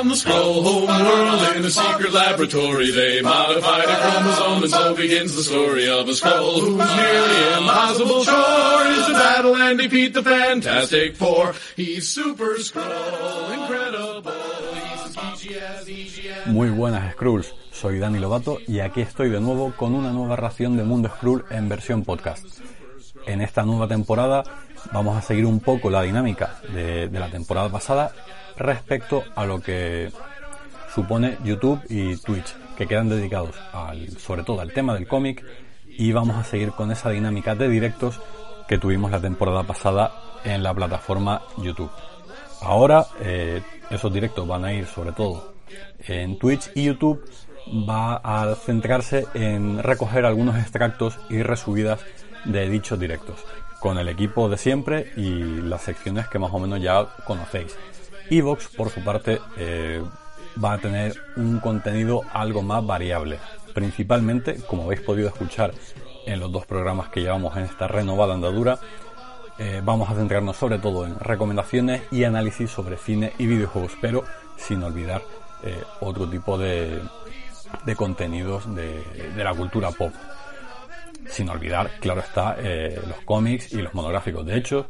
on the scroll home world in a secret laboratory. They modified a chromosome and so begins the story of a scroll whose nearly impossible chore is to battle and defeat the Fantastic Four. He's Super Scroll, incredible. Muy buenas Skrulls, soy Dani Lobato y aquí estoy de nuevo con una nueva ración de Mundo Skrull en versión podcast. En esta nueva temporada vamos a seguir un poco la dinámica de, de la temporada pasada respecto a lo que supone YouTube y Twitch, que quedan dedicados al, sobre todo al tema del cómic y vamos a seguir con esa dinámica de directos que tuvimos la temporada pasada en la plataforma YouTube. Ahora eh, esos directos van a ir sobre todo en Twitch y YouTube va a centrarse en recoger algunos extractos y resubidas de dichos directos con el equipo de siempre y las secciones que más o menos ya conocéis. Evox, por su parte, eh, va a tener un contenido algo más variable. Principalmente, como habéis podido escuchar en los dos programas que llevamos en esta renovada andadura, eh, vamos a centrarnos sobre todo en recomendaciones y análisis sobre cine y videojuegos, pero sin olvidar eh, otro tipo de, de contenidos de, la cultura pop. Sin olvidar, claro está, los cómics y los monográficos. De hecho,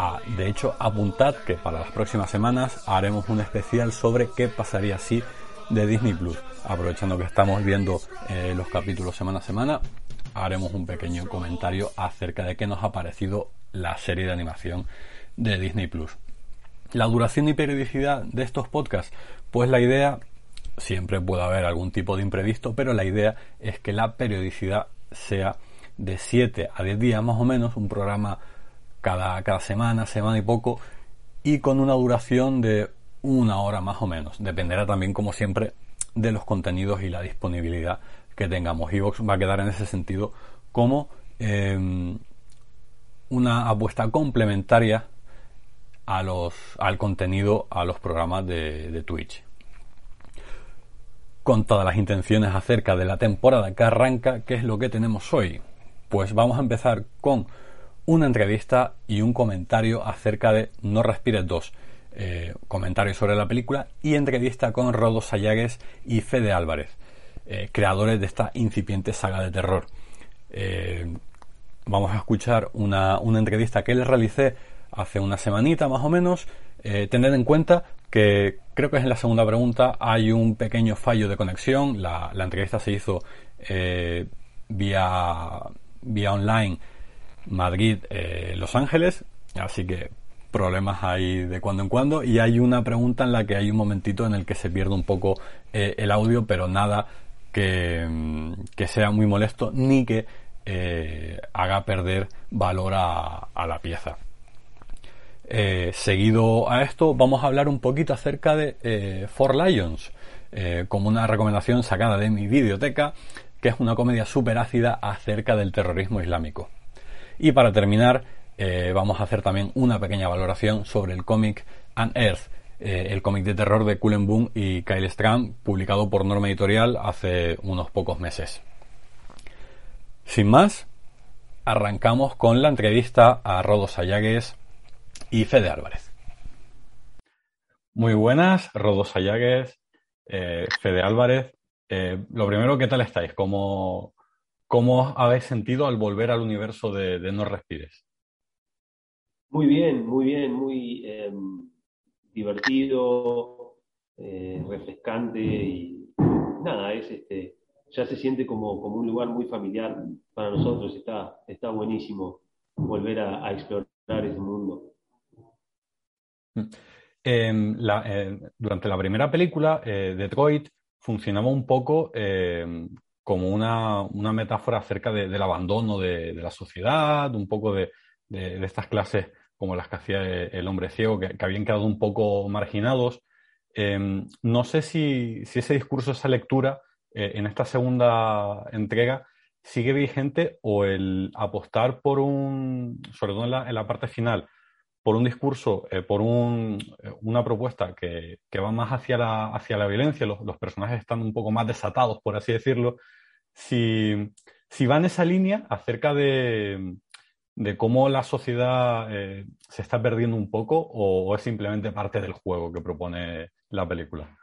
a, de hecho, apuntad que para las próximas semanas haremos un especial sobre qué pasaría si de Disney Plus. Aprovechando que estamos viendo eh, los capítulos semana a semana, haremos un pequeño comentario acerca de qué nos ha parecido la serie de animación de Disney Plus. La duración y periodicidad de estos podcasts, pues la idea, siempre puede haber algún tipo de imprevisto, pero la idea es que la periodicidad sea de 7 a 10 días más o menos, un programa cada, cada semana, semana y poco, y con una duración de una hora más o menos. Dependerá también, como siempre, de los contenidos y la disponibilidad que tengamos. Evox va a quedar en ese sentido como eh, una apuesta complementaria a los, al contenido, a los programas de, de Twitch. Con todas las intenciones acerca de la temporada que arranca, ¿qué es lo que tenemos hoy? Pues vamos a empezar con una entrevista y un comentario acerca de No Respires 2. Eh, comentario sobre la película y entrevista con Rodo Sayagues y Fede Álvarez, eh, creadores de esta incipiente saga de terror. Eh, vamos a escuchar una, una, entrevista que les realicé hace una semanita más o menos. tened en cuenta que creo que es en la segunda pregunta hay un pequeño fallo de conexión. La, la entrevista se hizo vía, vía online Madrid-Los Ángeles, así que problemas ahí de cuando en cuando. Y hay una pregunta en la que hay un momentito en el que se pierde un poco eh, el audio pero nada que, mm, que, sea muy molesto ni que eh, haga perder valor a, la pieza. Eh, seguido a esto vamos a hablar un poquito acerca de eh, Four Lions como una recomendación sacada de mi videoteca que es una comedia súper ácida acerca del terrorismo islámico y para terminar eh, vamos a hacer también una pequeña valoración sobre el cómic Unearth, eh, el cómic de terror de Cullen Boom y Kyle Strand, publicado por Norma Editorial hace unos pocos meses. Sin más, arrancamos con la entrevista a Rodo Sayagues y Fede Álvarez. Muy buenas, Rodo Sayagues, eh, Fede Álvarez. Eh, lo primero, ¿qué tal estáis? ¿Cómo, ¿Cómo habéis sentido al volver al universo de, de No Respires? Muy bien, muy bien, muy eh, divertido, eh, refrescante y nada, es este, ya se siente como, como un lugar muy familiar para nosotros, está, está buenísimo volver a, a explorar ese mundo. Eh, la, durante la primera película, Detroit funcionaba un poco como una, una, metáfora acerca de, del abandono de, la sociedad, un poco de, de, estas clases como las que hacía el hombre ciego, que, que habían quedado un poco marginados. Eh, no sé si, si, ese discurso, esa lectura, eh, en esta segunda entrega, sigue vigente o el apostar por un, sobre todo en la, en la parte final, por un discurso, eh, por un, una propuesta que, que, va más hacia la, hacia la violencia, los, los, personajes están un poco más desatados, por así decirlo, si, si va en esa línea acerca de, de cómo la sociedad eh, se está perdiendo un poco o, es simplemente parte del juego que propone la película?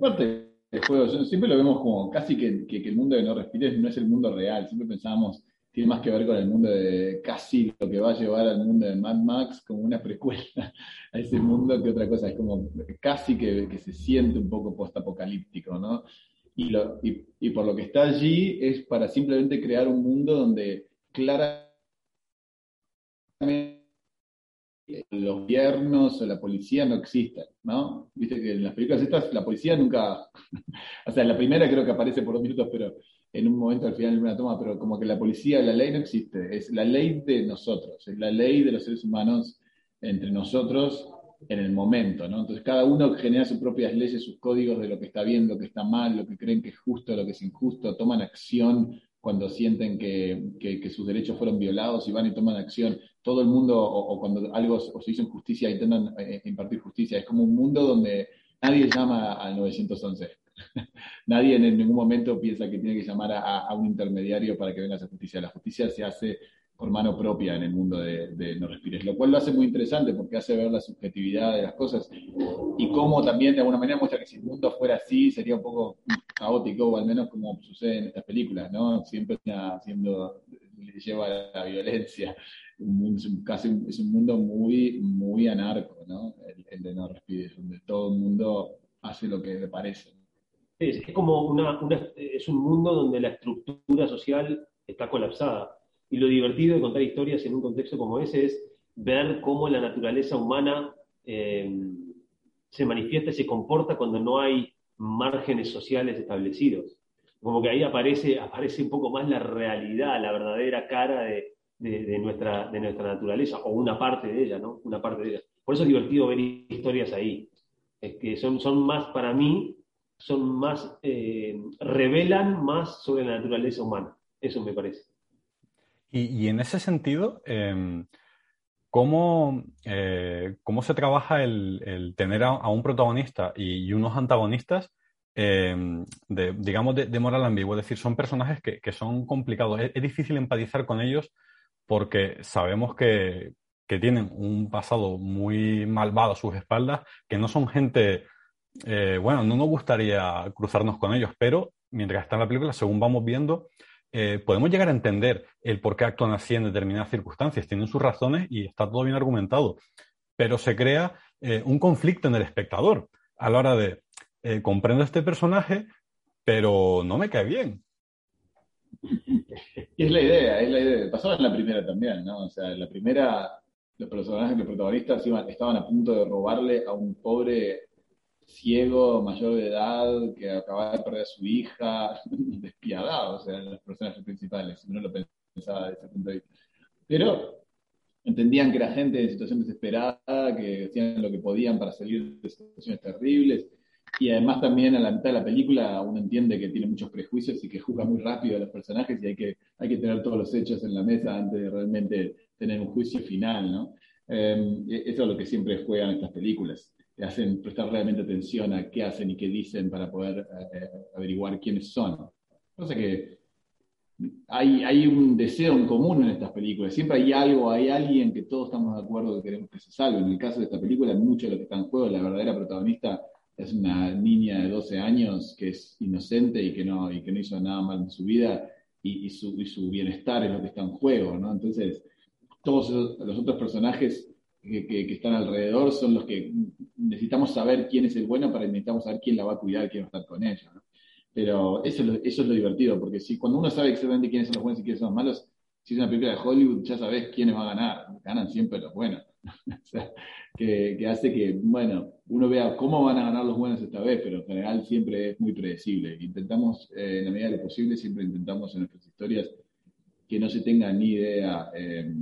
Parte del juego, siempre lo vemos como casi que, el mundo de No Respires no es el mundo real, siempre pensábamos tiene más que ver con el mundo de casi lo que va a llevar al mundo de Mad Max como una precuela a ese mundo que otra cosa, es como casi que, que se siente un poco post-apocalíptico, ¿no? Y, lo, y, y, por lo que está allí es para simplemente crear un mundo donde claramente los gobiernos o la policía no existen, ¿no? Viste que en las películas estas la policía nunca, o sea, la primera creo que aparece por dos minutos, pero en un momento al final en una toma, pero como que la policía, la ley no existe, es la ley de nosotros, es la ley de los seres humanos entre nosotros en el momento, ¿no? Entonces cada uno genera sus propias leyes, sus códigos de lo que está bien, lo que está mal, lo que creen que es justo, lo que es injusto, toman acción cuando sienten que, sus derechos fueron violados y van y toman acción. Todo el mundo, o, cuando algo o se hizo injusticia, intentan eh, impartir justicia. Es como un mundo donde nadie llama al 911. nadie en ningún momento piensa que tiene que llamar a, un intermediario para que venga esa justicia. La justicia se hace por mano propia en el mundo de, No Respires, lo cual lo hace muy interesante porque hace ver la subjetividad de las cosas y cómo también de alguna manera muestra que si el mundo fuera así sería un poco caótico, o al menos como sucede en estas películas, ¿no? Siempre haciendo, le lleva la violencia. es, un, mundo muy, muy anarco, ¿no? El, de No Respires, donde todo el mundo hace lo que le parece. Es, es como una, es un mundo donde la estructura social está colapsada y lo divertido de contar historias en un contexto como ese es ver cómo la naturaleza humana eh, se manifiesta y se comporta cuando no hay márgenes sociales establecidos. Como que ahí aparece, aparece un poco más la realidad, la verdadera cara de, nuestra, de nuestra naturaleza, o una parte de ella, ¿no? Una parte de ella. Por eso es divertido ver historias ahí. Es que son, son más, para mí, son más, eh, revelan más sobre la naturaleza humana. Eso me parece. Y, en ese sentido, em, ¿cómo, eh, ¿cómo, se trabaja el, tener a, un protagonista y, unos antagonistas, em, de, digamos, de, moral ambigua? Es decir, son personajes que, son complicados. Es, difícil empatizar con ellos porque sabemos que, tienen un pasado muy malvado a sus espaldas, que no son gente, eh, bueno, no nos gustaría cruzarnos con ellos, pero mientras está en la película, según vamos viendo, eh, podemos llegar a entender el por qué actúan así en determinadas circunstancias. Tienen sus razones y está todo bien argumentado. Pero se crea eh, un conflicto en el espectador a la hora de eh, comprendo a este personaje, pero no me cae bien. Y es la idea, es la idea. Pasaba en la primera también, ¿no? O sea, en la primera, los personajes, los protagonistas estaban a punto de robarle a un pobre ciego, mayor de edad, que acababa de perder a su hija, despiadado, o sea, los personajes principales, no lo pensaba desde ese punto de vista. Pero entendían que era gente en situación desesperada, que hacían lo que podían para salir de situaciones terribles, y además también a la mitad de la película uno entiende que tiene muchos prejuicios y que juzga muy rápido a los personajes y hay que, hay que tener todos los hechos en la mesa antes de realmente tener un juicio final, ¿no? Eh, eso es lo que siempre juegan estas películas hacen prestar realmente atención a qué hacen y qué dicen para poder eh, averiguar quiénes son. Cosa que hay, un deseo en común en estas películas. Siempre hay algo, hay alguien que todos estamos de acuerdo que queremos que se salve. En el caso de esta película, mucho de lo que está en juego, la verdadera protagonista es una niña de 12 años que es inocente y que no, hizo nada mal en su vida y su bienestar es lo que está en juego, ¿no? Entonces, todos los otros personajes que, están alrededor son los que necesitamos saber quién es el bueno para necesitamos saber quién la va a cuidar, quién va a estar con ella. Pero eso es, lo, eso es lo divertido, porque si cuando uno sabe exactamente quiénes son los buenos y quiénes son los malos, si es una película de Hollywood, ya sabes quiénes van a ganar. Ganan siempre los buenos. o sea, que, hace que, bueno, uno vea cómo van a ganar los buenos esta vez, pero en general siempre es muy predecible. Intentamos, eh, en la medida de lo posible, siempre intentamos en nuestras historias que no se tenga ni idea. Eh,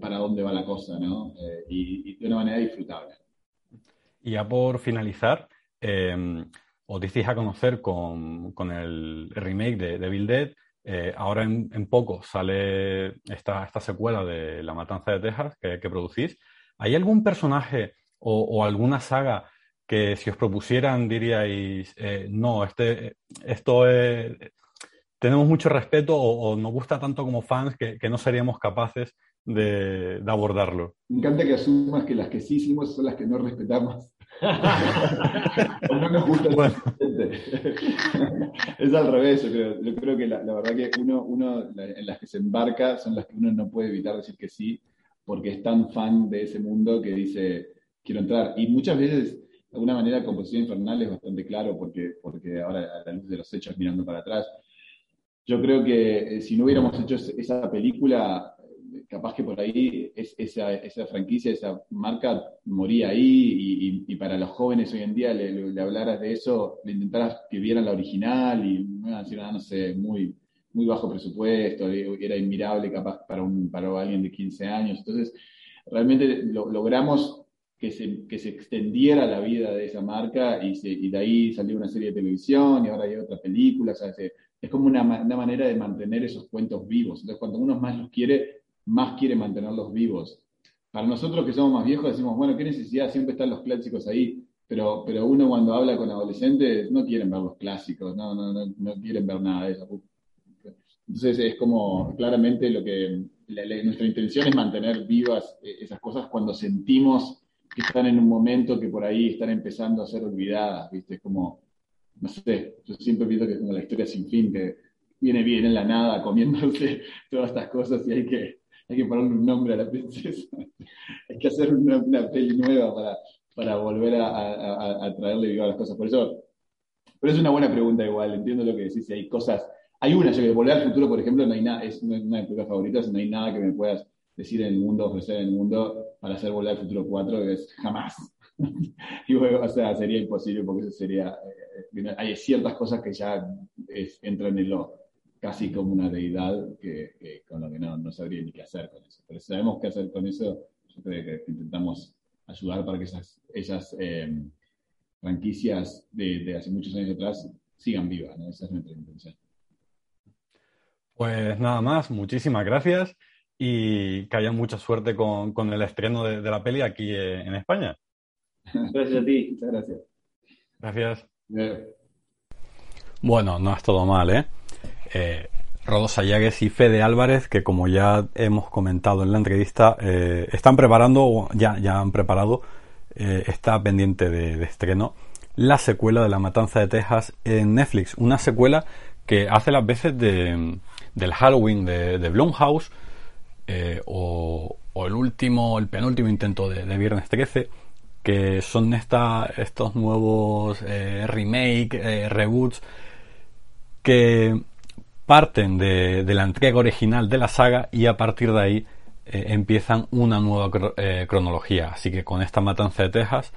para dónde va la cosa, ¿no? Eh, y, de una manera disfrutable. Y ya por finalizar, eh, os disteis a conocer con, el remake de, Devil Dead. Eh, ahora en, poco sale esta, esta, secuela de La Matanza de Texas que, producís. ¿Hay algún personaje o, alguna saga que si os propusieran diríais, no, este, esto es, tenemos mucho respeto o, nos gusta tanto como fans que, no seríamos capaces de, abordarlo. Me encanta que asumas que las que sí hicimos son las que no respetamos. no nos gusta es al revés, yo creo. Yo creo que la, verdad que uno, uno en las que se embarca son las que uno no puede evitar decir que sí, porque es tan fan de ese mundo que dice, quiero entrar. Y muchas veces, de alguna manera, Composición Infernal es bastante claro, porque, porque ahora a la luz de los hechos mirando para atrás, yo creo que eh, si no hubiéramos hecho esa película, capaz que por ahí esa, esa, franquicia, esa marca moría ahí y, para los jóvenes hoy en día le, hablaras de eso, le intentaras que vieran la original y no, no sé, muy, muy bajo presupuesto, era inmirable capaz para, un, para alguien de 15 años. Entonces, realmente logramos que se, que se, extendiera la vida de esa marca y, se, y, de ahí salió una serie de televisión y ahora hay otra película. O sea, es como una, una, manera de mantener esos cuentos vivos. Entonces, cuando uno más los quiere, más quiere mantenerlos vivos. Para nosotros que somos más viejos decimos, bueno, qué necesidad, siempre están los clásicos ahí, pero, pero uno cuando habla con adolescentes no quieren ver los clásicos, no, no, no, no quieren ver nada de eso. Entonces es como claramente lo que nuestra intención es mantener vivas eh, esas cosas cuando sentimos que están en un momento que por ahí están empezando a ser olvidadas, ¿viste? Es como, no sé, yo siempre pienso que es como la historia sin fin, que viene bien en la nada comiéndose todas estas cosas y hay que, hay que ponerle un nombre a la princesa. hay que hacer una, peli nueva para, para volver a, a, traerle viva las cosas. Por eso, pero es una buena pregunta igual, entiendo lo que decís, hay cosas, hay una, yo que volver al futuro, por ejemplo, no hay nada, es una de mis películas favoritas, no hay nada que me puedas decir en el mundo, ofrecer en el mundo para hacer volver al futuro 4, que es jamás. y luego, o sea, sería imposible porque eso sería, eh, hay ciertas cosas que ya entran en lo casi como una deidad que, con lo que no, no, sabría ni qué hacer con eso. Pero si sabemos qué hacer con eso, yo creo que intentamos ayudar para que esas, esas eh, franquicias de, hace muchos años atrás sigan vivas. Esa es nuestra intención. Pues nada más, muchísimas gracias y que haya mucha suerte con, con el estreno de, la peli aquí eh, en España. Gracias a ti, muchas gracias. Gracias. Bueno, no es todo mal, ¿eh? Eh, Rodo Sayagues y Fede Álvarez, que como ya hemos comentado en la entrevista, eh, están preparando, ya, ya han preparado, eh, está pendiente de, estreno, la secuela de La Matanza de Texas en Netflix. Una secuela que hace las veces de, del Halloween de, de Blumhouse, eh, o, el último, el penúltimo intento de, Viernes 13, que son esta, estos nuevos remake, reboots, que parten de, la entrega original de la saga y a partir de ahí eh, empiezan una nueva eh, cronología. Así que con esta matanza de Texas,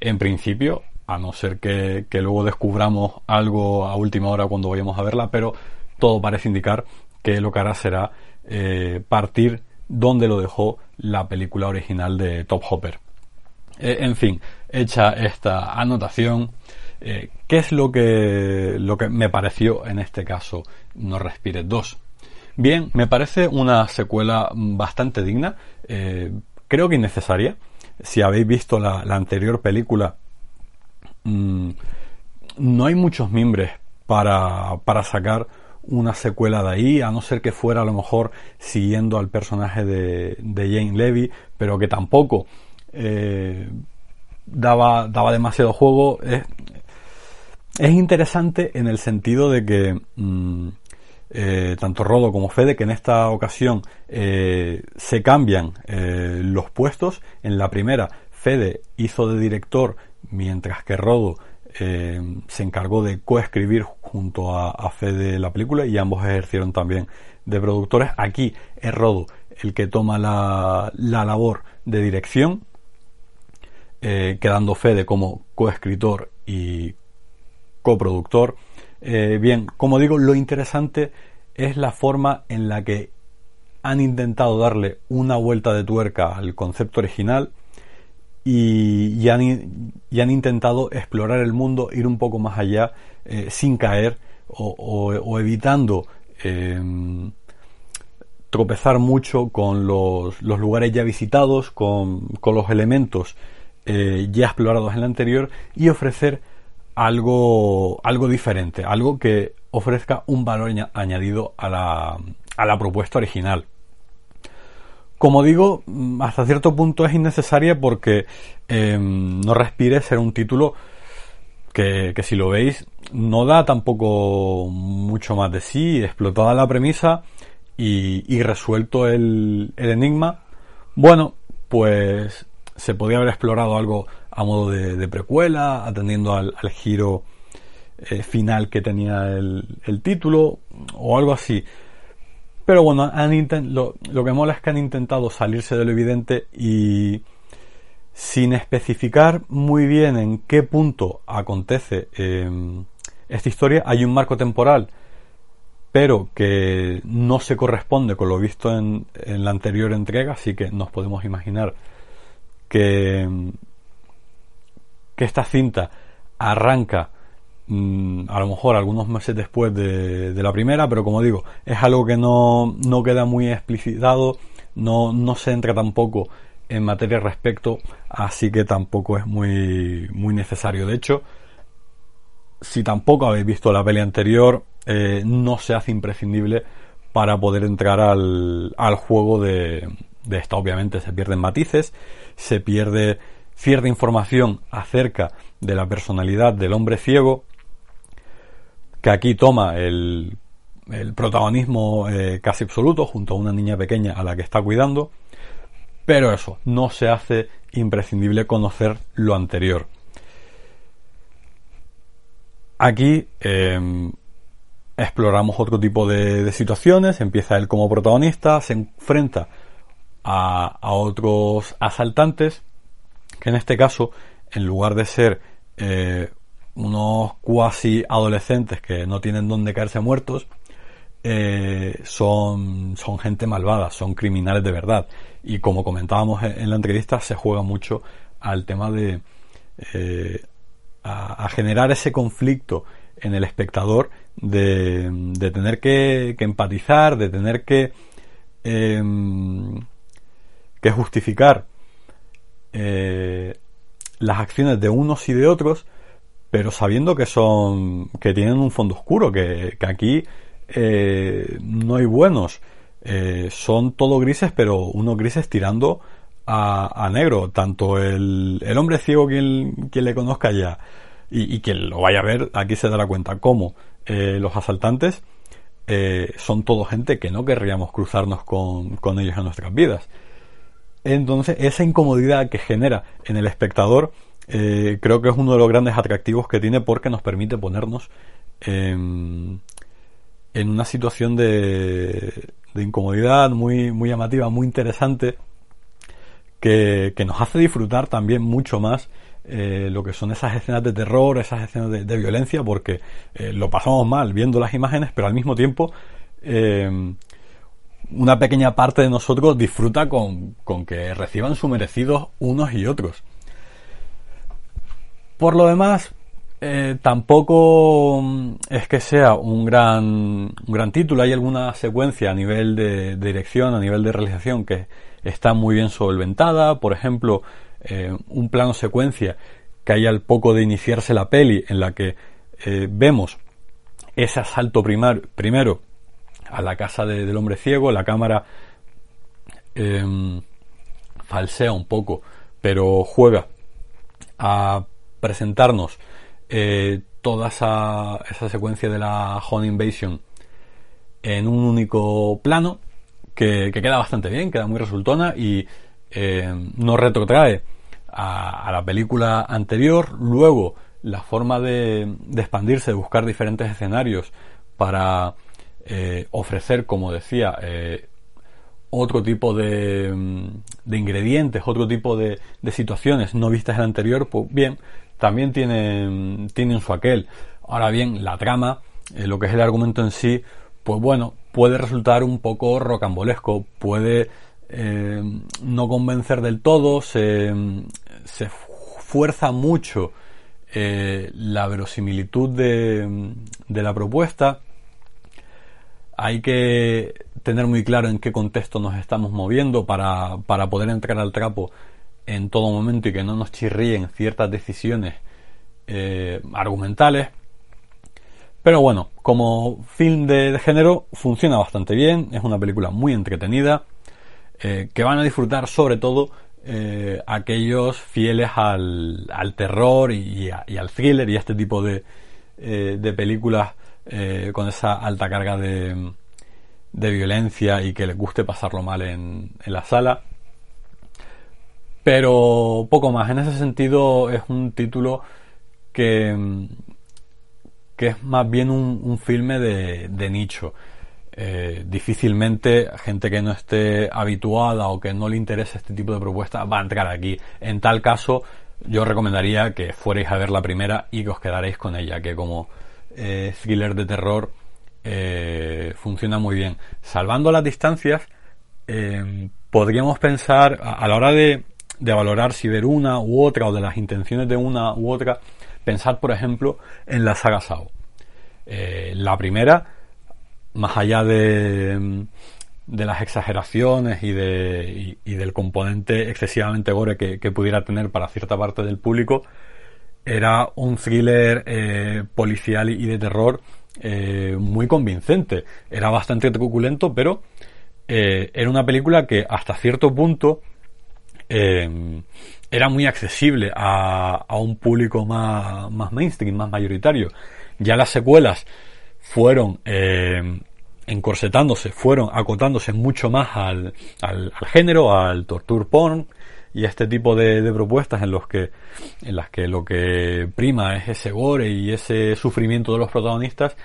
en principio, a no ser que, luego descubramos algo a última hora cuando vayamos a verla, pero todo parece indicar que lo que hará será eh, partir donde lo dejó la película original de Top Hopper. en fin, hecha esta anotación, ¿Qué es lo que, lo que me pareció en este caso No Respires 2? Bien, me parece una secuela bastante digna, eh, creo que innecesaria. Si habéis visto la, anterior película, mm, no hay muchos miembros para, para sacar una secuela de ahí, a no ser que fuera a lo mejor siguiendo al personaje de, Jane Levy, pero que tampoco eh, daba, daba demasiado juego. Es interesante en el sentido de que mm, eh, tanto Rodo como Fede, que en esta ocasión eh, se cambian eh, los puestos. En la primera, Fede hizo de director, mientras que Rodo se encargó de coescribir junto a, Fede la película y ambos ejercieron también de productores. Aquí es Rodo el que toma la, la labor de dirección, quedando Fede como coescritor y coproductor. Eh, bien, como digo, lo interesante es la forma en la que han intentado darle una vuelta de tuerca al concepto original y, han, intentado explorar el mundo, ir un poco más allá eh, sin caer o, evitando em, tropezar mucho con los, lugares ya visitados, con, los elementos eh, ya explorados en el anterior y ofrecer algo, algo diferente, algo que ofrezca un valor añadido a la, a la propuesta original. Como digo, hasta cierto punto es innecesaria porque em, no respire ser un título que, si lo veis no da tampoco mucho más de sí, explotada la premisa y, resuelto el, enigma. Bueno, pues se podía haber explorado algo a modo de, precuela, atendiendo al, giro eh, final que tenía el, título o algo así. Pero bueno, han lo, lo que mola es que han intentado salirse de lo evidente y sin especificar muy bien en qué punto acontece em, esta historia, hay un marco temporal, pero que no se corresponde con lo visto en, en la anterior entrega, así que nos podemos imaginar que, que esta cinta arranca Mm, a lo mejor algunos meses después de, la primera, pero como digo, es algo que no, no queda muy explicitado, no, no se entra tampoco en materia respecto, así que tampoco es muy, muy necesario. De hecho, si tampoco habéis visto la peli anterior, eh, no se hace imprescindible para poder entrar al, al juego de, de esta. Obviamente se pierden matices, se pierde cierta información acerca de la personalidad del hombre ciego, que aquí toma el, protagonismo eh, casi absoluto junto a una niña pequeña a la que está cuidando, pero eso, no se hace imprescindible conocer lo anterior. Aquí em, exploramos otro tipo de, situaciones, empieza él como protagonista, se enfrenta a, otros asaltantes, que en este caso, en lugar de ser eh, unos cuasi adolescentes que no tienen dónde caerse muertos, eh, son, son gente malvada, son criminales de verdad. Y como comentábamos en la entrevista, se juega mucho al tema de eh, a, generar ese conflicto en el espectador de, de tener que, empatizar, de tener que, em, que justificar eh, las acciones de unos y de otros pero sabiendo que son que tienen un fondo oscuro que, aquí eh, no hay buenos. Eh, son todo grises pero unos grises tirando a, negro. Tanto el, hombre ciego quien, le conozca ya y, quien lo vaya a ver aquí se dará cuenta como eh, los asaltantes son todo gente que no querríamos cruzarnos con, con ellos en nuestras vidas entonces esa incomodidad que genera en el espectador eh, creo que es uno de los grandes atractivos que tiene porque nos permite ponernos en, una situación de, incomodidad muy, muy llamativa, muy interesante, que, nos hace disfrutar también mucho más eh, lo que son esas escenas de terror, esas escenas de, violencia, porque eh, lo pasamos mal viendo las imágenes, pero al mismo tiempo una pequeña parte de nosotros disfruta con, con que reciban su merecidos unos y otros. Por lo demás, eh, tampoco mm, es que sea un gran, un gran título. Hay alguna secuencia a nivel de, dirección, a nivel de realización que está muy bien solventada. Por ejemplo, eh, un plano secuencia que hay al poco de iniciarse la peli en la que eh, vemos ese asalto primero a la casa del hombre ciego. La cámara em, falsea un poco, pero juega a presentarnos eh, toda esa, esa, secuencia de la Home Invasion en un único plano que, queda bastante bien, queda muy resultona y eh, nos retrotrae a, la película anterior. Luego, la forma de, expandirse, de buscar diferentes escenarios para eh, ofrecer, como decía, otro tipo de, de, ingredientes, otro tipo de, de, situaciones no vistas en el anterior, pues bien, también tienen, tienen su aquel. Ahora bien, la trama, eh, lo que es el argumento en sí, pues bueno, puede resultar un poco rocambolesco, puede eh, no convencer del todo, se, se fuerza mucho eh, la verosimilitud de, de la propuesta. Hay que tener muy claro en qué contexto nos estamos moviendo para, para poder entrar al trapo en todo momento y que no nos chirríen ciertas decisiones eh, argumentales. Pero bueno, como film de, género funciona bastante bien, es una película muy entretenida, eh, que van a disfrutar sobre todo eh, aquellos fieles al, terror y, al thriller y a este tipo de, de películas con esa alta carga de, de, violencia y que les guste pasarlo mal en, en la sala. Pero poco más, en ese sentido es un título que, que es más bien un, filme de, nicho. Eh, difícilmente gente que no esté habituada o que no le interese este tipo de propuestas va a entrar aquí. En tal caso, yo recomendaría que fuerais a ver la primera y que os quedaréis con ella, que como eh, thriller de terror eh, funciona muy bien. Salvando las distancias, podríamos pensar a, la hora de, de valorar si ver una u otra o de las intenciones de una u otra, Pensar, por ejemplo, en la saga Sao. Eh, la primera, más allá de, de las exageraciones y, de, y, del componente excesivamente gore que, pudiera tener para cierta parte del público, era un thriller eh, policial y de terror eh, muy convincente. Era bastante truculento, pero era una película que hasta cierto punto era muy accesible a, un público más, más, mainstream, más mayoritario. Ya las secuelas fueron eh, encorsetándose, fueron acotándose mucho más al, al, género, al torture porn y este tipo de, propuestas en los que en las que lo que prima es ese gore y ese sufrimiento de los protagonistas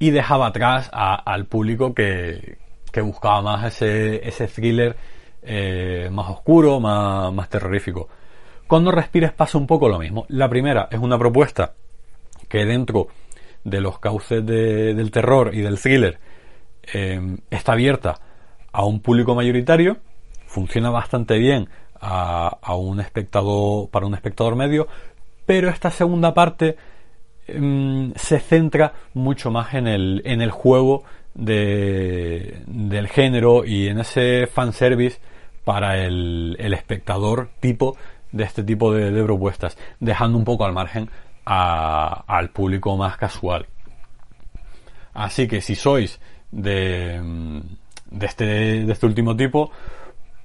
y dejaba atrás al público que, que buscaba más ese, ese thriller eh, más oscuro, más, terrorífico. Cuando respires pasa un poco lo mismo. La primera es una propuesta que dentro de los cauces del terror y del thriller eh, está abierta a un público mayoritario, funciona bastante bien a, un espectador, para un espectador medio, pero esta segunda parte em, se centra mucho más en el, en el juego de, del género y en ese fanservice para el, espectador tipo de este tipo de, propuestas, dejando un poco al margen al público más casual. Así que si sois de, de, este, de este último tipo,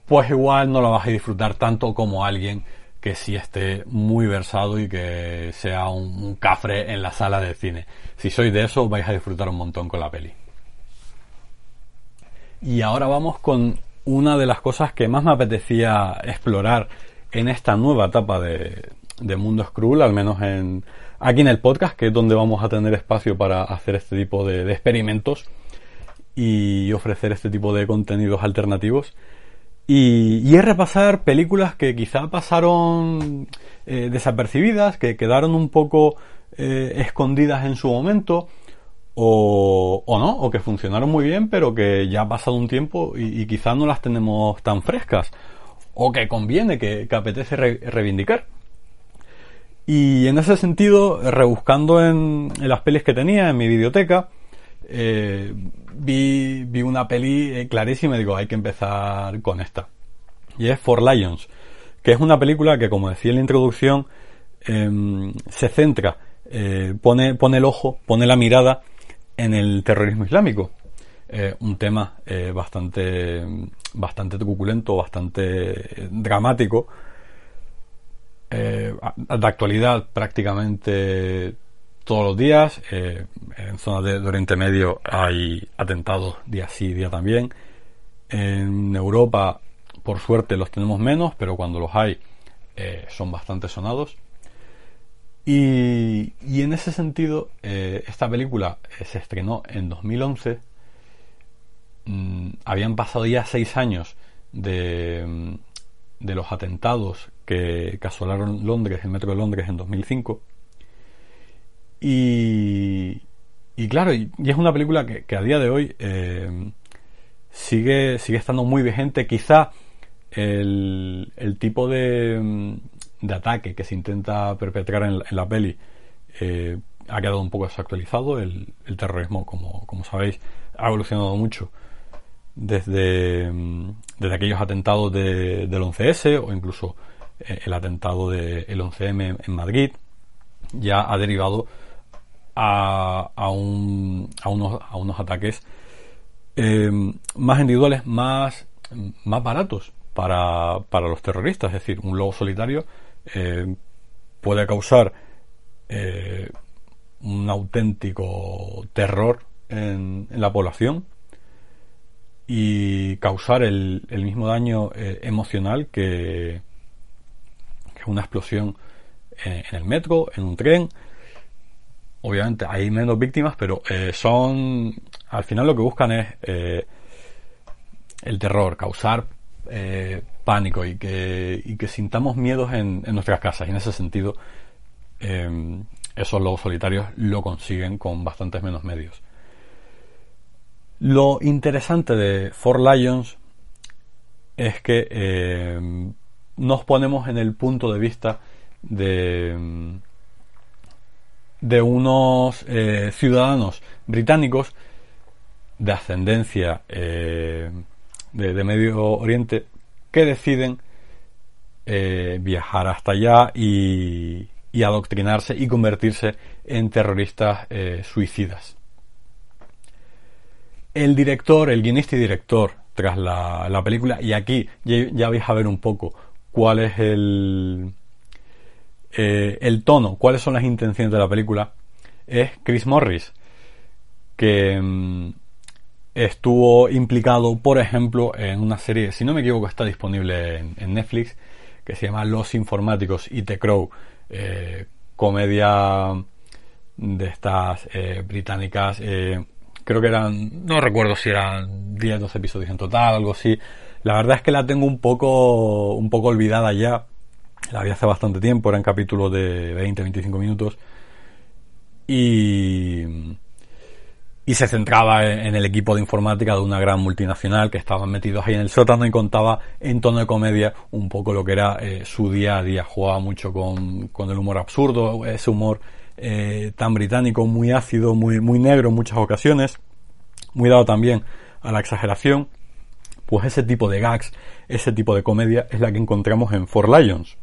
pues igual no lo vais a disfrutar tanto como alguien que sí esté muy versado y que sea un, cafre en la sala de cine. Si sois de eso, vais a disfrutar un montón con la peli. Y ahora vamos con una de las cosas que más me apetecía explorar en esta nueva etapa de, Mundo Skrull, al menos en, aquí en el podcast, que es donde vamos a tener espacio para hacer este tipo de, experimentos y ofrecer este tipo de contenidos alternativos. Y, es repasar películas que quizá pasaron eh, desapercibidas, que quedaron un poco eh, escondidas en su momento, o, o, no, o que funcionaron muy bien, pero que ya ha pasado un tiempo y, quizás no las tenemos tan frescas, o que conviene, que, apetece reivindicar. Y en ese sentido, rebuscando en, las pelis que tenía en mi biblioteca, eh, vi, vi, una peli eh, clarísima y digo, hay que empezar con esta. Y es For Lions, que es una película que, como decía en la introducción, em, se centra, eh, pone, pone el ojo, pone la mirada en el terrorismo islámico. Un tema bastante, bastante truculento, bastante dramático. De actualidad prácticamente todos los días. en zonas de, Oriente Medio hay atentados día sí, día también. En Europa, por suerte, los tenemos menos, pero cuando los hay, son bastante sonados. Y, en ese sentido, eh, esta película eh, se estrenó en 2011. Mm, habían pasado ya seis años de, mm, de los atentados que, asolaron Londres, el metro de Londres, en 2005. Y, y claro, y, es una película que, a día de hoy eh, sigue, sigue estando muy vigente. Quizá el, el tipo de, de ataque que se intenta perpetrar en, la peli eh, ha quedado un poco desactualizado. El, terrorismo, como, como, sabéis, ha evolucionado mucho desde, desde aquellos atentados del 11S o incluso eh, el atentado del 11M en Madrid. Ya ha derivado a, a, un, a, unos, a unos ataques eh, más individuales, más, más baratos para, para los terroristas. Es decir, un lobo solitario eh, puede causar eh, un auténtico terror en, la población y causar el, el mismo daño eh, emocional que, que, una explosión en, el metro, en un tren. Obviamente hay menos víctimas, pero eh, son, al final lo que buscan es eh, el terror, causar pánico y que, y que sintamos miedos en, en, nuestras casas. Y en ese sentido, esos lobos solitarios lo consiguen con bastantes menos medios. Lo interesante de Four Lions es que eh, nos ponemos en el punto de vista de, de unos eh, ciudadanos británicos de ascendencia eh, de, Medio Oriente que deciden viajar hasta allá y, y adoctrinarse y convertirse en terroristas eh, suicidas. El director, el guionista y director, tras la, película, y aquí ya, vais a ver un poco cuál es el, eh, el tono, cuáles son las intenciones de la película, es Chris Morris, que mm, estuvo implicado, por ejemplo, en una serie, si no me equivoco, está disponible en, Netflix, que se llama Los Informáticos y The Crow, eh, comedia de estas eh, británicas. Creo que eran, no recuerdo si eran 10, 12 episodios en total, algo así. La verdad es que la tengo un poco, un poco olvidada ya. La vi hace bastante tiempo, eran capítulos de 20, 25 minutos. Y, y se centraba en el equipo de informática de una gran multinacional que estaban metidos ahí en el sótano y contaba en tono de comedia un poco lo que era eh, su día a día. Jugaba mucho con, con el humor absurdo, ese humor eh, tan británico, muy ácido, muy, muy negro en muchas ocasiones, muy dado también a la exageración. Pues ese tipo de gags, ese tipo de comedia es la que encontramos en Four Lions.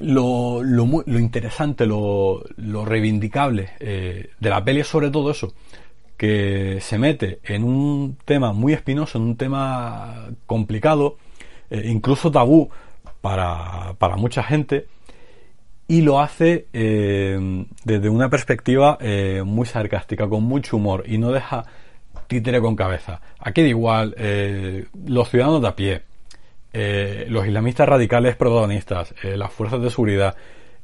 Lo, lo, interesante, lo, lo reivindicable eh, de la peli es sobre todo eso, que se mete en un tema muy espinoso, en un tema complicado, eh, incluso tabú para, para, mucha gente, y lo hace eh, desde una perspectiva muy sarcástica, con mucho humor, y no deja títere con cabeza. Aquí da igual, los ciudadanos de a pie, eh, los islamistas radicales protagonistas, eh, las fuerzas de seguridad,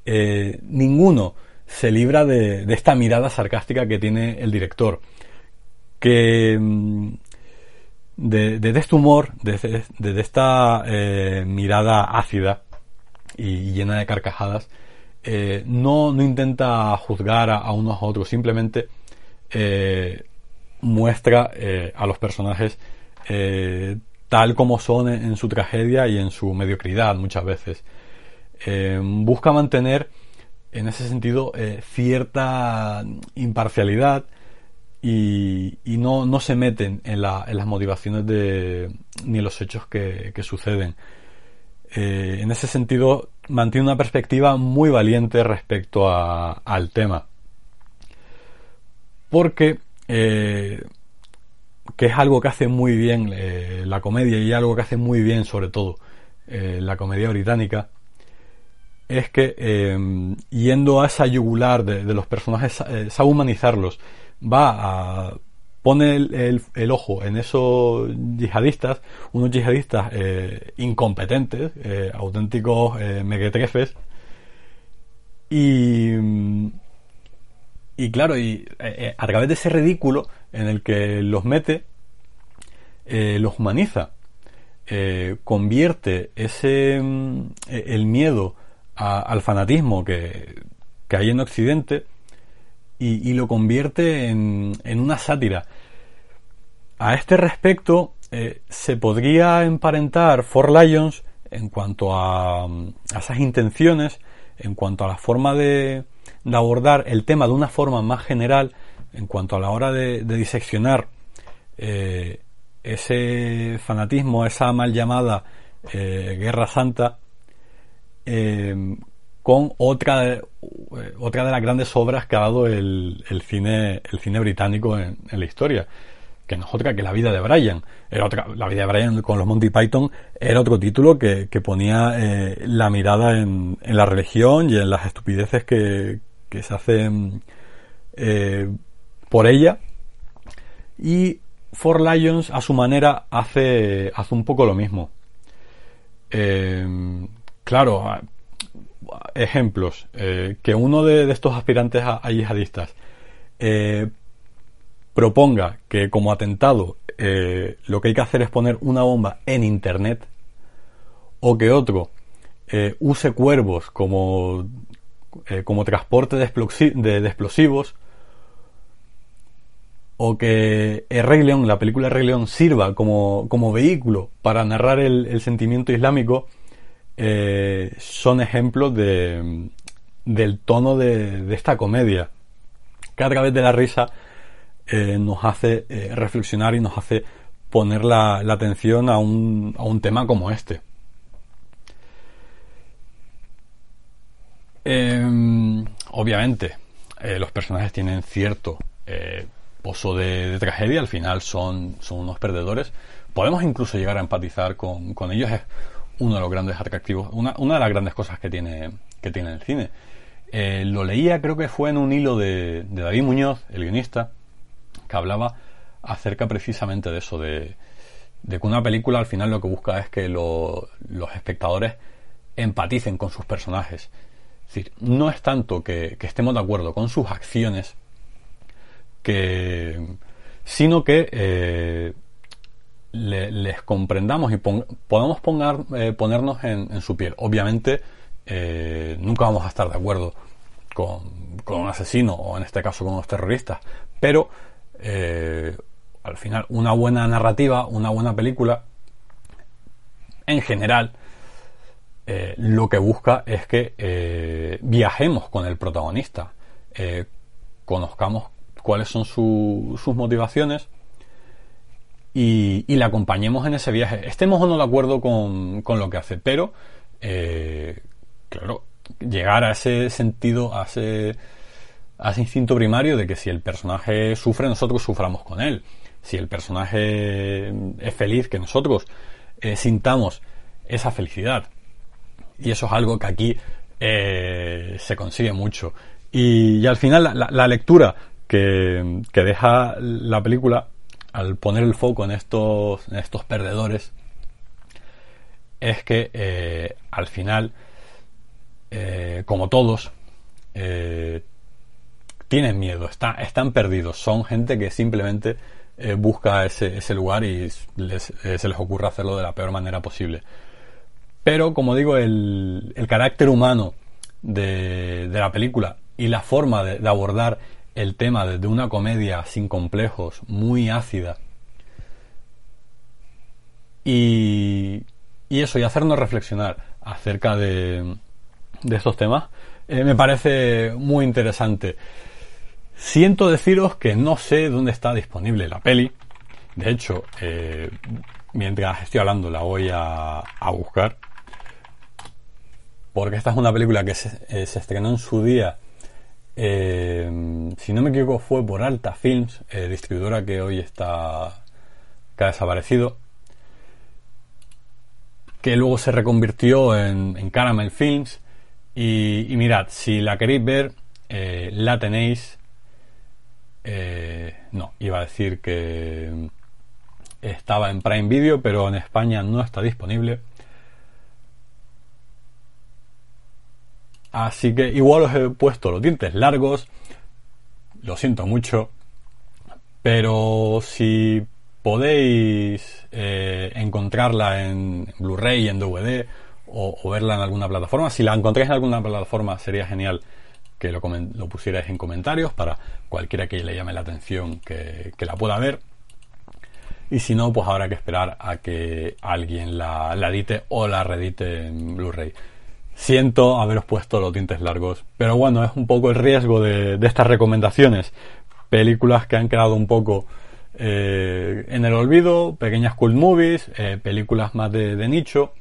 eh, ninguno se libra de, esta mirada sarcástica que tiene el director. Que mm, de, este humor, de, esta mirada ácida y llena de carcajadas, no, no, intenta juzgar a, unos a otros, simplemente muestra a los personajes tal como son en, su tragedia y en su mediocridad muchas veces. Eh, busca mantener en ese sentido eh, cierta imparcialidad y, no, se meten en, las motivaciones de, ni en los hechos que, suceden. Eh, en ese sentido mantiene una perspectiva muy valiente respecto al tema. Porque que es algo que hace muy bien eh, la comedia y algo que hace muy bien sobre todo eh, la comedia británica, es que eh, yendo a esa yugular de, los personajes, sabe humanizarlos, va a pone el, ojo en esos yihadistas, unos yihadistas incompetentes, auténticos mequetrefes, y, y claro, y a través de ese ridículo en el que los mete, eh, los humaniza, eh, convierte ese mm, e, el miedo al fanatismo que, hay en Occidente y, lo convierte en, una sátira. A este respecto, eh, se podría emparentar For Lions en cuanto a, a, esas intenciones, en cuanto a la forma de, de abordar el tema de una forma más general en cuanto a la hora de, diseccionar eh, ese fanatismo, esa mal llamada eh, guerra santa, eh, con otra, otra de las grandes obras que ha dado el, cine, el cine británico en, la historia. Que no es otra que La vida de Brian. Era otra, la vida de Brian con los Monty Python era otro título que, ponía la mirada en, la religión y en las estupideces que, se hacen eh, por ella. Y Four Lions, a su manera, hace, hace un poco lo mismo. claro, ejemplos, eh, que uno de, estos aspirantes a, yihadistas eh, proponga que como atentado eh, lo que hay que hacer es poner una bomba en Internet, o que otro use cuervos como, como transporte de, explosivos, o que el Rey León, la película Rey León, sirva como, como vehículo para narrar el sentimiento islámico, eh, son ejemplos de, del tono de, esta comedia, que a través de la risa eh, nos hace eh, reflexionar y nos hace poner la, atención a un, a un, tema como este. Em, obviamente, los personajes tienen cierto pozo de, tragedia, al final son, son unos perdedores. Podemos incluso llegar a empatizar con, con ellos uno de los grandes atractivos, una, una de las grandes cosas que tiene, que tiene el cine. Eh, lo leía, creo que fue en un hilo de, David Muñoz, el guionista, que hablaba acerca precisamente de eso, de, que una película al final lo que busca es que los espectadores empaticen con sus personajes. Es decir, no es tanto que, estemos de acuerdo con sus acciones, sino que eh, les comprendamos y podamos eh, ponernos en, su piel. Obviamente, eh, nunca vamos a estar de acuerdo con, un asesino o en este caso con los terroristas, pero al final una buena narrativa, una buena película, en general, lo que busca es que viajemos con el protagonista, conozcamos cuáles son sus motivaciones, y, y, le acompañemos en ese viaje. Estemos o no de acuerdo con, con lo que hace, pero, eh, claro, llegar a ese sentido, a ese, a ese instinto primario de que si el personaje sufre, nosotros suframos con él. Si el personaje es feliz, que nosotros eh, sintamos esa felicidad. Y eso es algo que aquí eh, se consigue mucho. Y, y al final la, la lectura que, deja la película al poner el foco en estos, estos perdedores, es que eh, al final, eh, como todos, eh, tienen miedo, están perdidos, son gente que simplemente busca ese, ese, lugar y se les ocurre hacerlo de la peor manera posible. Pero, como digo, el, el carácter humano de, de, la película y la forma de abordar el tema desde una comedia sin complejos, muy ácida. Y, y eso, y hacernos reflexionar acerca de, de estos temas, eh, me parece muy interesante. Siento deciros que no sé dónde está disponible la peli. De hecho, eh, mientras estoy hablando la voy a, a, buscar. Porque esta es una película que se, eh, se estrenó en su día eh, si no me equivoco fue por Alta Films, eh, distribuidora que hoy está que ha desaparecido, que luego se reconvirtió en, Caramel Films. Y, mirad, si la queréis ver, eh, la tenéis. no, iba a decir que estaba en Prime Video, pero en España no está disponible. Así que igual os he puesto los dientes largos. Lo siento mucho. Pero si podéis eh, encontrarla en Blu-ray, en DVD o, verla en alguna plataforma, si la encontráis en alguna plataforma sería genial que lo, pusierais en comentarios para cualquiera que le llame la atención que, la pueda ver. Y si no, pues habrá que esperar a que alguien la, la edite o la reedite en Blu-ray. Siento haberos puesto los dientes largos, pero bueno, es un poco el riesgo de, estas recomendaciones. Películas que han quedado un poco eh, en el olvido, pequeñas cool movies, eh, películas más de, nicho.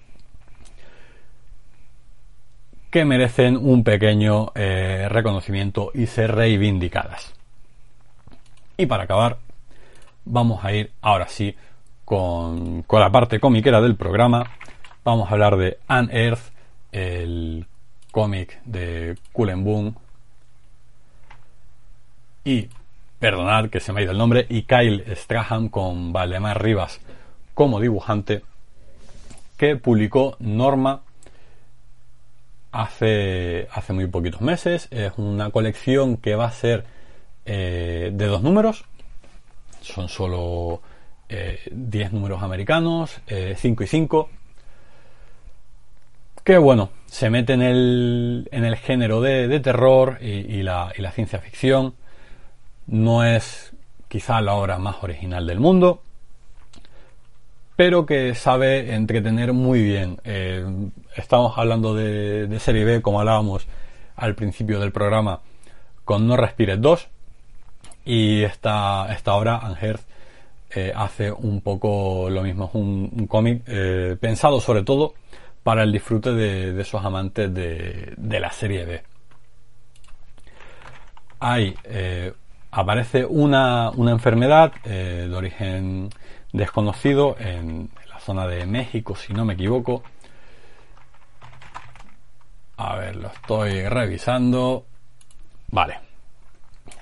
que merecen un pequeño eh, reconocimiento y ser reivindicadas. Y para acabar, vamos a ir ahora sí con, con la parte cómiquera del programa. Vamos a hablar de An Earth, el cómic de Cullen Boom. Y, perdonad que se me ha ido el nombre, y Kyle Strahan con Valdemar Rivas como dibujante, que publicó Norma hace, hace muy poquitos meses. Es una colección que va a ser eh, de dos números. Son solo 10 eh, números americanos, 5 eh, y 5. Que bueno, se mete en el, en el género de, terror y, la, y la ciencia ficción. No es quizá la obra más original del mundo, pero que sabe entretener muy bien. Eh, estamos hablando de, serie B, como hablábamos al principio del programa, con No Respires 2, y esta, esta obra, Angerth, eh, hace un poco lo mismo, es un, cómic eh, pensado sobre todo para el disfrute de, esos amantes de, de, la serie B. Ahí aparece una, una enfermedad de origen desconocido en la zona de México, si no me equivoco. A ver, lo estoy revisando. Vale.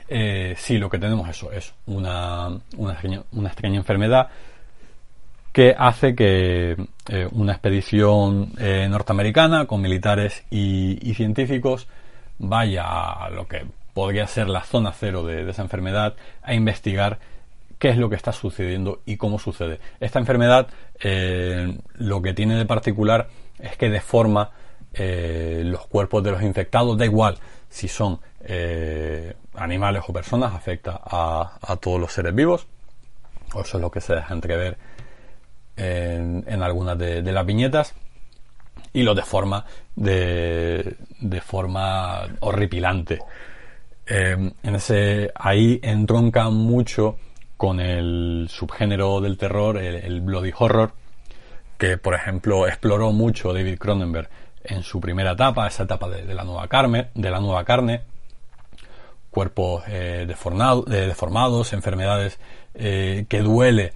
Eh, sí, lo que tenemos eso es una, una, extraña, enfermedad que hace que eh, una expedición eh, norteamericana con militares y, científicos vaya a lo que podría ser la zona cero de, esa enfermedad a investigar qué es lo que está sucediendo y cómo sucede. Esta enfermedad eh, lo que tiene de particular es que deforma los cuerpos de los infectados, da igual si son animales o personas, afecta a, todos los seres vivos. Eso es lo que se deja entrever en, algunas de, las viñetas y lo deforma de, forma horripilante. en ese, ahí entronca mucho con el subgénero del terror, el, bloody horror, que por ejemplo exploró mucho David Cronenberg en su primera etapa, esa etapa de, la nueva carne, de la nueva carne, cuerpos eh, deformados, enfermedades eh, que duele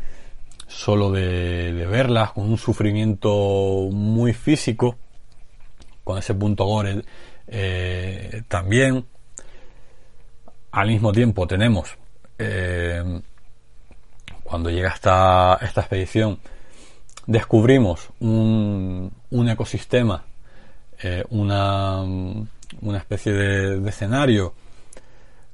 solo de, verlas, con un sufrimiento muy físico, con ese punto gore eh, también. Al mismo tiempo tenemos cuando llega esta, esta expedición, descubrimos un, un ecosistema, eh, una, una, especie de, escenario,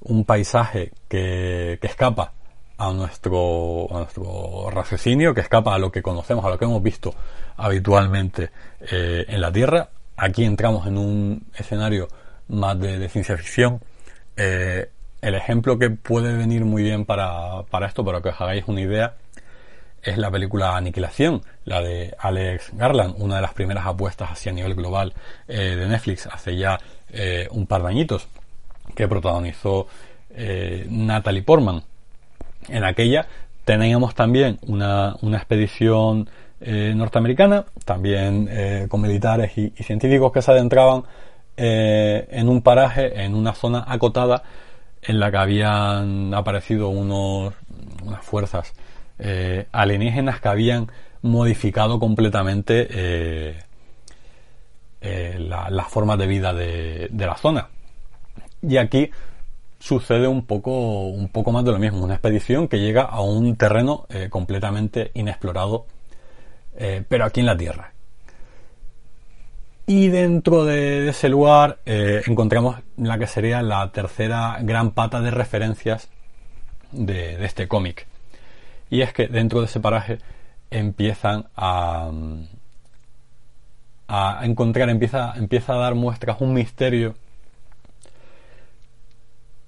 un paisaje que, que escapa a nuestro, a nuestro raciocinio, que escapa a lo que conocemos, a lo que hemos visto habitualmente eh, en la Tierra. Aquí entramos en un escenario más de, ciencia ficción. Eh, el ejemplo que puede venir muy bien para, esto, para que os hagáis una idea, es la película Aniquilación, la de Alex Garland, una de las primeras apuestas hacia nivel global eh, de Netflix hace ya un par de añitos, que protagonizó Natalie Portman. En aquella teníamos también una, expedición norteamericana, también con militares y, científicos que se adentraban en un paraje, en una zona acotada, en la que habían aparecido unos, unas fuerzas eh, alienígenas que habían modificado completamente eh, eh, la, forma de vida de, la zona. Y aquí sucede un poco, un poco más de lo mismo, una expedición que llega a un terreno completamente inexplorado, pero aquí en la Tierra. Y dentro de, ese lugar eh, encontramos la que sería la tercera gran pata de referencias de, este cómic. Y es que dentro de ese paraje empiezan a, a encontrar, empieza, empieza a dar muestras un misterio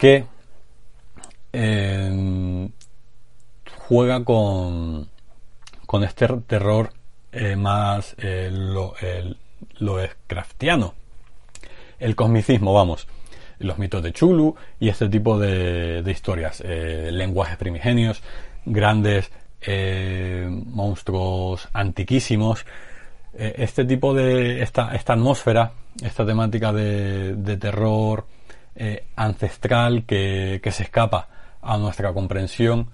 que em, juega con, con este terror eh, más eh, lo, el, es craftiano. El cosmicismo, vamos. Los mitos de Chulu y este tipo de, historias. Eh, lenguajes primigenios, grandes eh, monstruos antiquísimos eh, este tipo de, esta, esta atmósfera, esta temática de terror eh, ancestral que, se escapa a nuestra comprensión,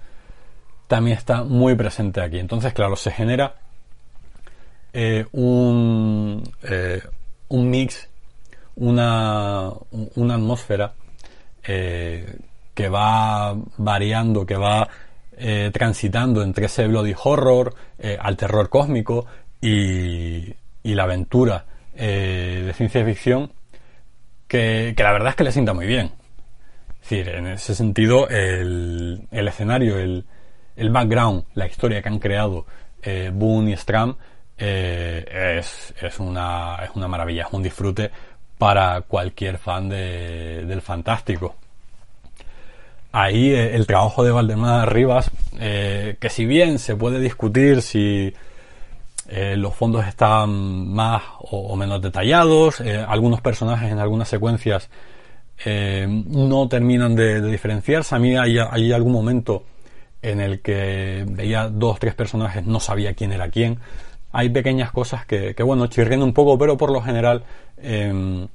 también está muy presente aquí. Entonces, claro, se genera eh, un, eh, un mix, una, una atmósfera que va variando, que va transitando entre ese bloody horror, al terror cósmico y, y la aventura de ciencia ficción, que, la verdad es que le sienta muy bien. Es decir, en ese sentido, el, el escenario, el, el background, la historia que han creado eh, Boone y Stram eh, es, una, es una maravilla, es un disfrute para cualquier fan de, del fantástico. Ahí eh, el trabajo de Valdemar Rivas, que si bien se puede discutir si eh, los fondos están más o, o menos detallados, eh, algunos personajes en algunas secuencias eh, no terminan de, diferenciarse. A mí hay, algún momento en el que veía dos, tres personajes, no sabía quién era quién. Hay pequeñas cosas que, bueno, chirriendo un poco, pero por lo general, eh,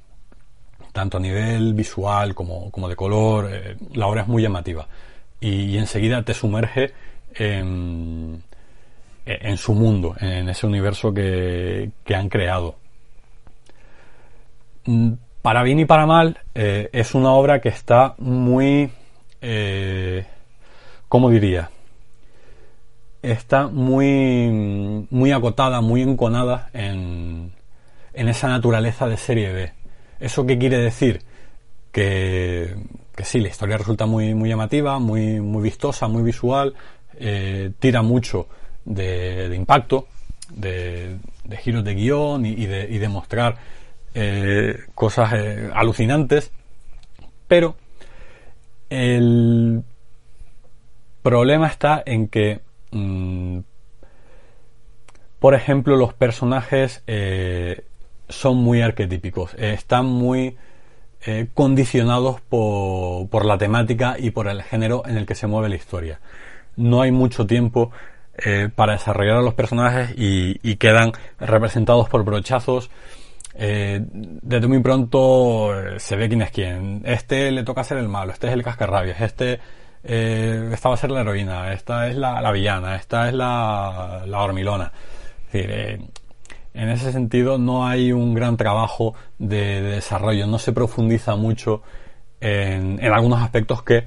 tanto a nivel visual como, como de color, la obra es muy llamativa. Y, y enseguida te sumerge en, en, su mundo, en ese universo que, han creado. Para bien y para mal, eh, es una obra que está muy eh, ¿cómo diría? Está muy, muy acotada, muy enconada en, en esa naturaleza de serie B. ¿Eso qué quiere decir? Que, que sí, la historia resulta muy, muy llamativa, muy, muy vistosa, muy visual, eh, tira mucho de, impacto, de, giros de guion y, de, y mostrar eh, cosas eh, alucinantes, pero el problema está en que, mmm, por ejemplo, los personajes eh, son muy arquetípicos, están muy condicionados por, la temática y por el género en el que se mueve la historia. No hay mucho tiempo eh, para desarrollar a los personajes y, quedan representados por brochazos. desde muy pronto se ve quién es quién. Este le toca ser el malo, este es el cascarrabias, este eh, esta va a ser la heroína, esta es la, la villana, esta es la, la hormilona. Eh, en ese sentido no hay un gran trabajo de, de desarrollo, no se profundiza mucho en, en algunos aspectos que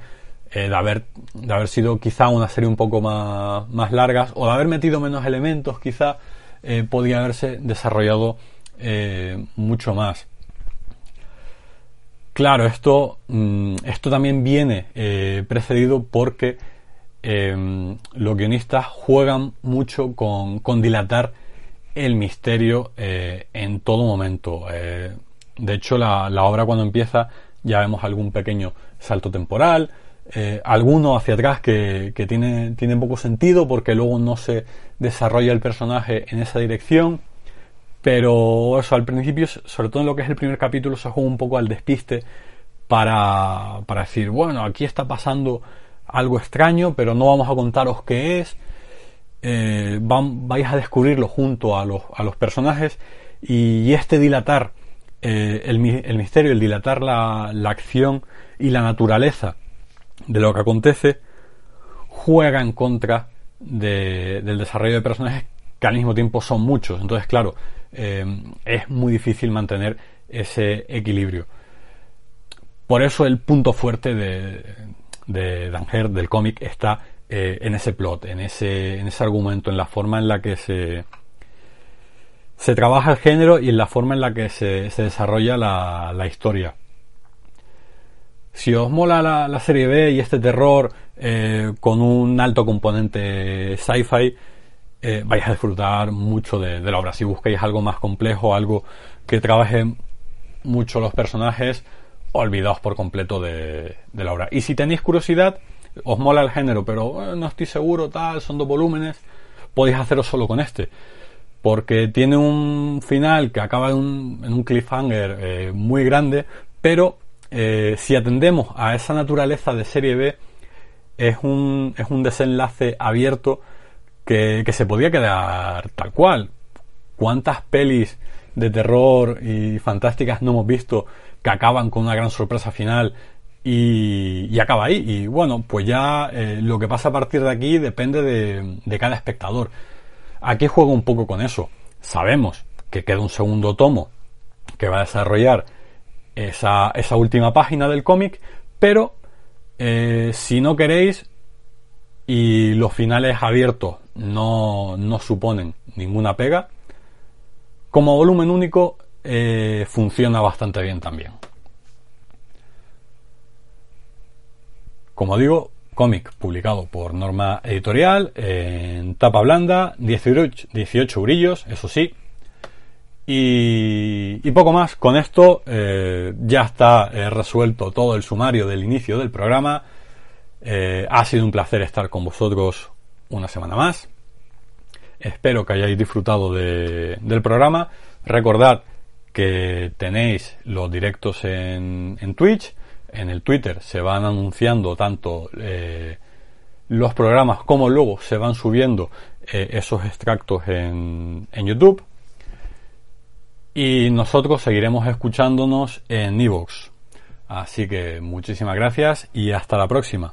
eh, de, haber, de haber sido quizá una serie un poco más, más o de haber metido menos elementos quizá eh, podía haberse desarrollado eh, mucho más. Claro, esto, mm, esto también viene eh, precedido porque eh, los guionistas juegan mucho con, con dilatar el misterio en todo momento. De hecho, la, la, obra cuando empieza ya vemos algún pequeño salto temporal, eh, alguno hacia atrás que, que tiene, tiene poco sentido porque luego no se desarrolla el personaje en esa dirección. Pero eso, al principio, sobre todo en lo que es el primer capítulo, se juega un poco al despiste para, para decir, bueno, aquí está pasando algo extraño, pero no vamos a contaros qué es. Eh, vais a descubrirlo junto a los, a los personajes y, este dilatar eh, el, el, misterio, el dilatar la, la, acción y la naturaleza de lo que acontece, juega en contra de, del desarrollo de personajes que al mismo tiempo son muchos. Entonces, claro, eh, es muy difícil mantener ese equilibrio. Por eso el punto fuerte de, de Danger, del cómic, está eh, en ese plot, en ese, en ese argumento, en la forma en la que se, se trabaja el género y en la forma en la que se, se desarrolla la, la, historia. Si os mola la, serie B y este terror eh, con un alto componente sci-fi, eh, vais a disfrutar mucho de, la obra. Si buscáis algo más complejo, algo que trabaje mucho los personajes, olvidaos por completo de, la obra. Y si tenéis curiosidad, os mola el género, pero eh, no estoy seguro, tal, son dos volúmenes, podéis hacerlo solo con este. Porque tiene un final que acaba en un, cliffhanger muy grande, pero eh, si atendemos a esa naturaleza de serie B, es un, es un desenlace abierto que, que se podía quedar tal cual. ¿Cuántas pelis de terror y fantásticas no hemos visto que acaban con una gran sorpresa final y, acaba ahí? Y bueno, pues ya eh, lo que pasa a partir de aquí depende de, de cada espectador. Aquí juego un poco con eso. Sabemos que queda un segundo tomo que va a desarrollar esa, esa última página del cómic, pero eh, si no queréis y los finales abiertos no, no suponen ninguna pega, como volumen único eh, funciona bastante bien también. Como digo, cómic publicado por Norma Editorial en tapa blanda, 18, 18 brillos, eso sí, y, poco más. Con esto eh, ya está eh, resuelto todo el sumario del inicio del programa. Eh, ha sido un placer estar con vosotros una semana más. Espero que hayáis disfrutado del programa. Recordad que tenéis los directos en, Twitch. En el Twitter se van anunciando tanto los programas como luego se van subiendo esos extractos en, en YouTube. Y nosotros seguiremos escuchándonos en Evox. Así que muchísimas gracias y hasta la próxima.